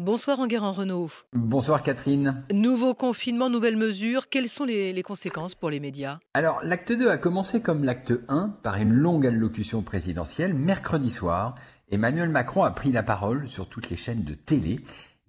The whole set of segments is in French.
Bonsoir Enguerrand Renault. Bonsoir Catherine. Nouveau confinement, nouvelles mesures. Quelles sont les, les conséquences pour les médias? Alors, l'acte 2 a commencé comme l'acte 1 par une longue allocution présidentielle. Mercredi soir, Emmanuel Macron a pris la parole sur toutes les chaînes de télé.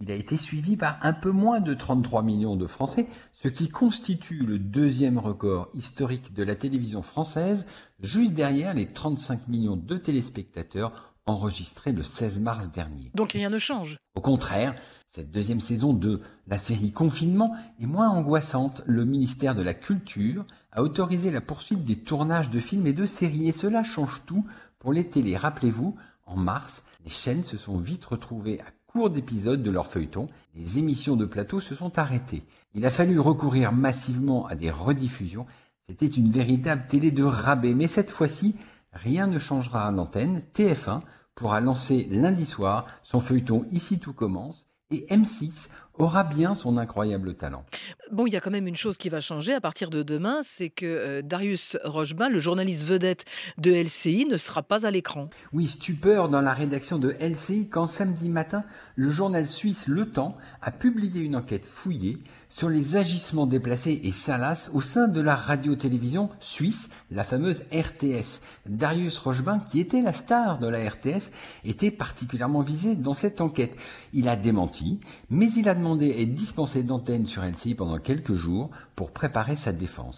Il a été suivi par un peu moins de 33 millions de Français, ce qui constitue le deuxième record historique de la télévision française, juste derrière les 35 millions de téléspectateurs enregistrés le 16 mars dernier. Donc rien ne change. Au contraire, cette deuxième saison de la série Confinement est moins angoissante. Le ministère de la Culture a autorisé la poursuite des tournages de films et de séries et cela change tout pour les télés. Rappelez-vous, en mars, les chaînes se sont vite retrouvées à court d'épisodes de leur feuilleton. Les émissions de plateau se sont arrêtées. Il a fallu recourir massivement à des rediffusions. C'était une véritable télé de rabais. Mais cette fois-ci, rien ne changera à l'antenne. TF1 pourra lancer lundi soir son feuilleton Ici tout commence et M6 aura bien son incroyable talent. Bon, il y a quand même une chose qui va changer à partir de demain, c'est que euh, Darius Rochebain, le journaliste vedette de LCI, ne sera pas à l'écran. Oui, stupeur dans la rédaction de LCI quand samedi matin, le journal suisse Le Temps a publié une enquête fouillée sur les agissements déplacés et salaces au sein de la radio-télévision suisse, la fameuse RTS. Darius Rochebain, qui était la star de la RTS, était particulièrement visé dans cette enquête. Il a démenti, mais il a demandé demandé est dispensé d'antenne sur LCI pendant quelques jours pour préparer sa défense.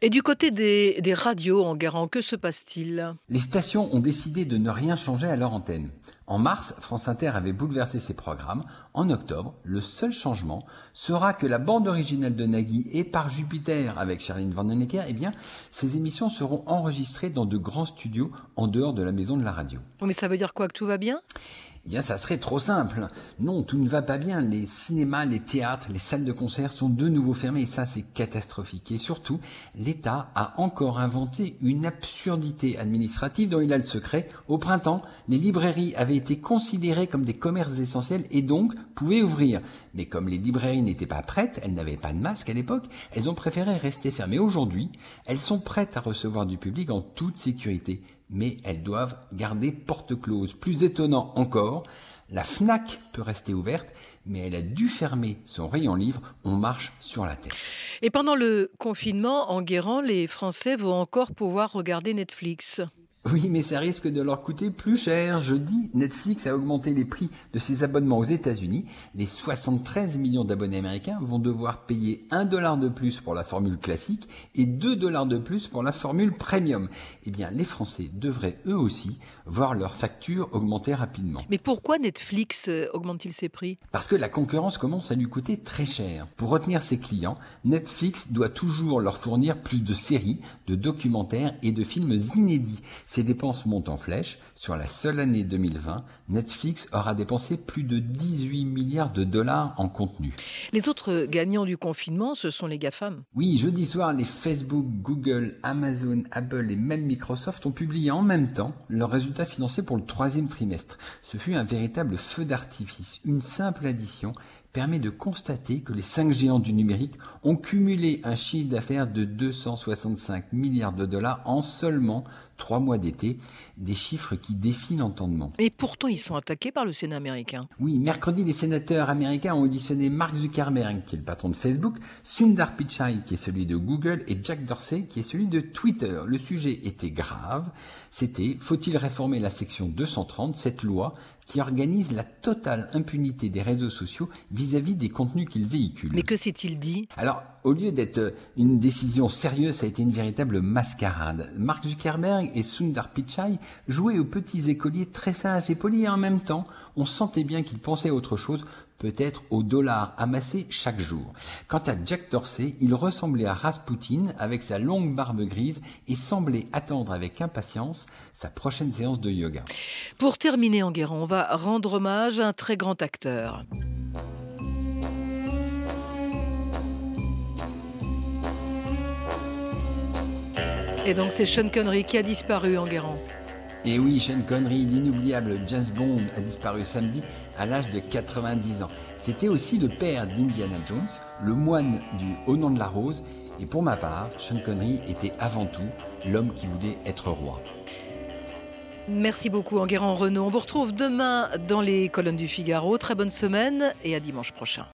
Et du côté des, des radios en Garant, que se passe-t-il? Les stations ont décidé de ne rien changer à leur antenne. En mars, France Inter avait bouleversé ses programmes. En octobre, le seul changement sera que la bande originale de Nagui et Par Jupiter avec Charline Vandennecker, eh bien, ces émissions seront enregistrées dans de grands studios en dehors de la maison de la radio. Mais ça veut dire quoi? Que tout va bien? Eh bien, ça serait trop simple. Non, tout ne va pas bien. Les cinémas, les théâtres, les salles de concert sont de nouveau fermées et ça, c'est catastrophique. Et surtout, l'État a encore inventé une absurdité administrative dont il a le secret. Au printemps, les librairies avaient été considérées comme des commerces essentiels et donc pouvaient ouvrir. Mais comme les librairies n'étaient pas prêtes, elles n'avaient pas de masque à l'époque, elles ont préféré rester fermées. Aujourd'hui, elles sont prêtes à recevoir du public en toute sécurité mais elles doivent garder porte close. Plus étonnant encore, la FNAC peut rester ouverte, mais elle a dû fermer son rayon livre, on marche sur la tête. Et pendant le confinement, en Guérant, les Français vont encore pouvoir regarder Netflix. Oui, mais ça risque de leur coûter plus cher. Jeudi, Netflix a augmenté les prix de ses abonnements aux États-Unis. Les 73 millions d'abonnés américains vont devoir payer 1 dollar de plus pour la formule classique et 2 dollars de plus pour la formule premium. Eh bien, les Français devraient eux aussi voir leur facture augmenter rapidement. Mais pourquoi Netflix euh, augmente-t-il ses prix? Parce que la concurrence commence à lui coûter très cher. Pour retenir ses clients, Netflix doit toujours leur fournir plus de séries, de documentaires et de films inédits. Ces dépenses montent en flèche. Sur la seule année 2020, Netflix aura dépensé plus de 18 milliards de dollars en contenu. Les autres gagnants du confinement, ce sont les GAFAM. Oui, jeudi soir, les Facebook, Google, Amazon, Apple et même Microsoft ont publié en même temps leurs résultats financiers pour le troisième trimestre. Ce fut un véritable feu d'artifice. Une simple addition permet de constater que les cinq géants du numérique ont cumulé un chiffre d'affaires de 265 milliards de dollars en seulement trois mois d'été, des chiffres qui défient l'entendement. Et pourtant, ils sont attaqués par le Sénat américain. Oui, mercredi, les sénateurs américains ont auditionné Mark Zuckerberg, qui est le patron de Facebook, Sundar Pichai, qui est celui de Google, et Jack Dorsey, qui est celui de Twitter. Le sujet était grave. C'était, faut-il réformer la section 230, cette loi qui organise la totale impunité des réseaux sociaux vis-à-vis des contenus qu'ils véhiculent. Mais que s'est-il dit? Alors, au lieu d'être une décision sérieuse, ça a été une véritable mascarade. Mark Zuckerberg et Sundar Pichai jouaient aux petits écoliers très sages et polis et en même temps, on sentait bien qu'ils pensaient à autre chose, peut-être au dollar amassé chaque jour. Quant à Jack Dorsey, il ressemblait à Rasputin avec sa longue barbe grise et semblait attendre avec impatience sa prochaine séance de yoga. Pour terminer en guerre, on va rendre hommage à un très grand acteur. Et donc c'est Sean Connery qui a disparu en Guérant. Et oui, Sean Connery, l'inoubliable James Bond, a disparu samedi à l'âge de 90 ans. C'était aussi le père d'Indiana Jones, le moine du Haut Nom de la Rose, et pour ma part, Sean Connery était avant tout l'homme qui voulait être roi. Merci beaucoup Enguerrand Renaud. On vous retrouve demain dans les colonnes du Figaro. Très bonne semaine et à dimanche prochain.